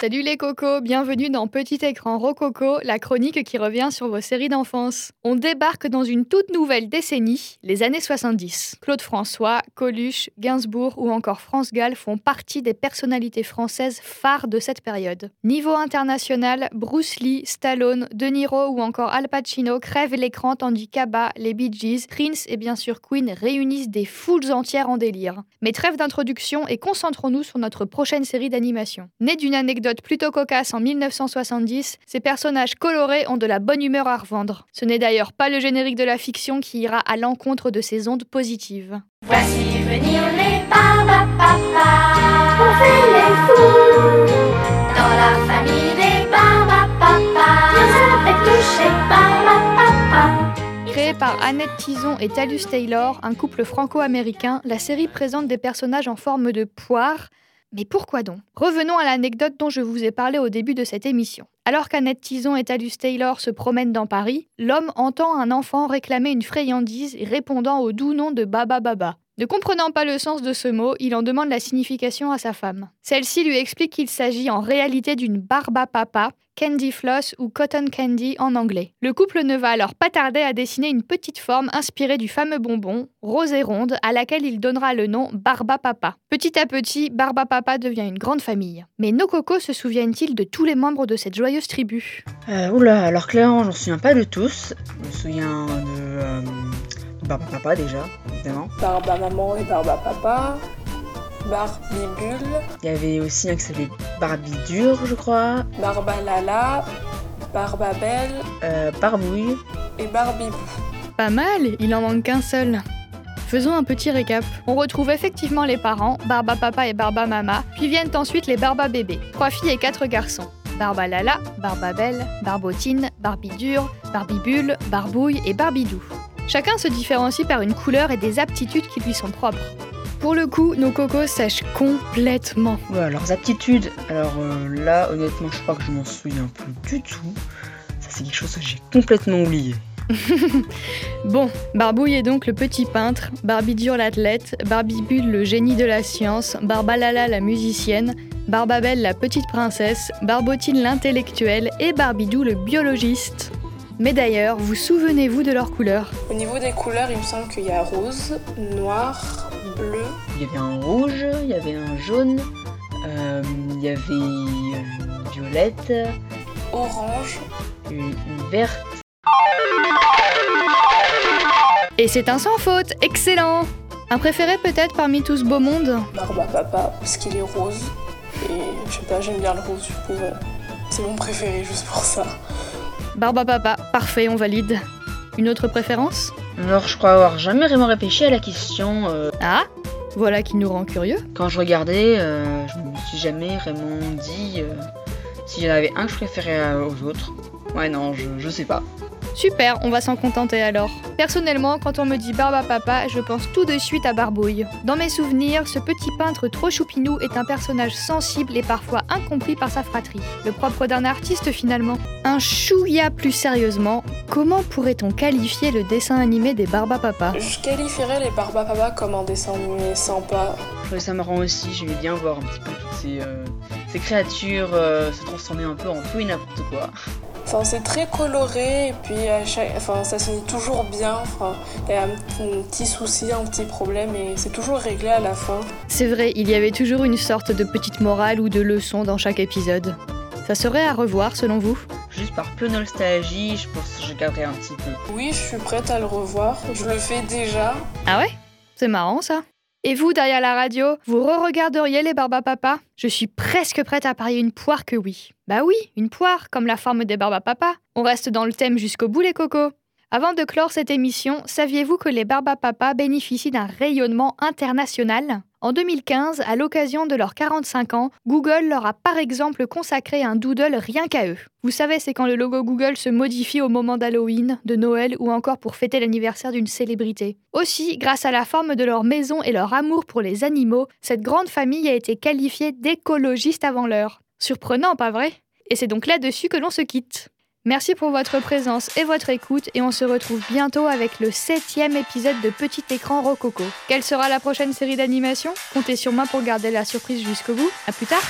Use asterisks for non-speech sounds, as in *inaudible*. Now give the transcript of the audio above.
Salut les cocos, bienvenue dans Petit écran Rococo, la chronique qui revient sur vos séries d'enfance. On débarque dans une toute nouvelle décennie, les années 70. Claude François, Coluche, Gainsbourg ou encore France Gall font partie des personnalités françaises phares de cette période. Niveau international, Bruce Lee, Stallone, De Niro ou encore Al Pacino crèvent l'écran tandis qu'Abba, les Bee Gees, Prince et bien sûr Queen réunissent des foules entières en délire. Mais trêve d'introduction et concentrons-nous sur notre prochaine série d'animation. Née d'une anecdote plutôt cocasse en 1970, ces personnages colorés ont de la bonne humeur à revendre. Ce n'est d'ailleurs pas le générique de la fiction qui ira à l'encontre de ces ondes positives. Voici venir les Barbapapa. On fait les fous dans la famille des Barbapapa. Ils fait toucher Barbapapa. Créée par Annette Tison et Talus Taylor, un couple franco-américain, la série présente des personnages en forme de poire, mais pourquoi donc? Revenons à l'anecdote dont je vous ai parlé au début de cette émission. Alors qu'Annette Tison et Talus Taylor se promènent dans Paris, l'homme entend un enfant réclamer une friandise répondant au doux nom de Baba Baba. Ne comprenant pas le sens de ce mot, il en demande la signification à sa femme. Celle-ci lui explique qu'il s'agit en réalité d'une barba papa, candy floss ou cotton candy en anglais. Le couple ne va alors pas tarder à dessiner une petite forme inspirée du fameux bonbon, rose et ronde, à laquelle il donnera le nom barba papa. Petit à petit, barba papa devient une grande famille. Mais nos cocos se souviennent-ils de tous les membres de cette joyeuse tribu? Euh, oula, alors clairement, j'en souviens pas de tous. Je me souviens de. Euh, Barba Papa déjà, évidemment. Barba maman et Barba papa, Barbibule, Il y avait aussi un qui s'appelait Barbie Dure, je crois. Barba Lala, Barbabelle Euh, Barbouille. et Barbibou. Pas mal, il en manque qu'un seul. Faisons un petit récap. On retrouve effectivement les parents, Barba Papa et Barba Mama, puis viennent ensuite les Barba Bébés, trois filles et quatre garçons. Barba Lala, Barba Belle, Barbotine, Barbie Dure, Barbibule, Barbouille et Barbidou. Chacun se différencie par une couleur et des aptitudes qui lui sont propres. Pour le coup, nos cocos sèchent complètement. Ouais, leurs aptitudes. Alors euh, là, honnêtement, je crois que je m'en souviens plus du tout. Ça, c'est quelque chose que j'ai complètement oublié. *laughs* Bon, Barbouille est donc le petit peintre, Barbidure l'athlète, Barbibule le génie de la science, Barbalala la musicienne, Barbabelle la petite princesse, Barbotine l'intellectuelle et Barbidou le biologiste. Mais d'ailleurs, vous souvenez-vous de leurs couleurs Au niveau des couleurs, il me semble qu'il y a rose, noir, bleu, Il y avait un rouge, il y avait un jaune, euh, il y avait une violette, orange, une, une verte. Et c'est un sans faute, excellent Un préféré peut-être parmi tout ce beau monde Barba papa, parce qu'il est rose. Et je sais pas, j'aime bien le rose, du coup, euh, c'est mon préféré juste pour ça. Barba Papa, parfait, on valide. Une autre préférence? Alors, je crois avoir jamais vraiment réfléchi à la question. euh, Ah Voilà qui nous rend curieux. quand je regardais, euh, je me suis jamais vraiment dit euh, s'il y en avait un que je préférais euh, aux autres. Ouais, non, je, je sais pas. Super, on va s'en contenter alors. Personnellement, quand on me dit Barba Papa, je pense tout de suite à Barbouille. Dans mes souvenirs, ce petit peintre trop choupinou est un personnage sensible et parfois incompris par sa fratrie. Le propre d'un artiste finalement. Un chouïa plus sérieusement, comment pourrait-on qualifier le dessin animé des Barba Papa? Je qualifierais les Barba papa comme un dessin animé sympa. Je ça marrant aussi, j'aimais bien voir un petit peu toutes ces, euh, ces créatures euh, se transformer un peu en tout et n'importe quoi. Enfin, c'est très coloré et puis à chaque... enfin, ça finit toujours bien. Enfin, il y a un, petit- un petit souci, un petit problème et c'est toujours réglé à la fin. C'est vrai, il y avait toujours une sorte de petite morale ou de leçon dans chaque épisode. Ça serait à revoir selon vous? Juste par peu nostalgie, je pense que je garderai un petit peu. Oui, je suis prête à le revoir. Je le fais déjà. Ah ouais? C'est marrant ça. Et vous, derrière la radio, vous re-regarderiez les Barba Papa? Je suis presque prête à parier une poire que oui. Bah oui, une poire, comme la forme des Barba Papa. On reste dans le thème jusqu'au bout, les cocos. Avant de clore cette émission, saviez-vous que les Barba Papa bénéficient d'un rayonnement international? En 2015, à l'occasion de leurs 45 ans, Google leur a par exemple consacré un doodle rien qu'à eux. Vous savez, c'est quand le logo Google se modifie au moment d'Halloween, de Noël ou encore pour fêter l'anniversaire d'une célébrité. Aussi, grâce à la forme de leur maison et leur amour pour les animaux, cette grande famille a été qualifiée d'écologiste avant l'heure. Surprenant, pas vrai? Et c'est donc là-dessus que l'on se quitte. Merci pour votre présence et votre écoute et on se retrouve bientôt avec le septième épisode de Petit Écran Rococo. Quelle sera la prochaine série d'animation? Comptez sur moi pour garder la surprise jusqu'au bout. À plus tard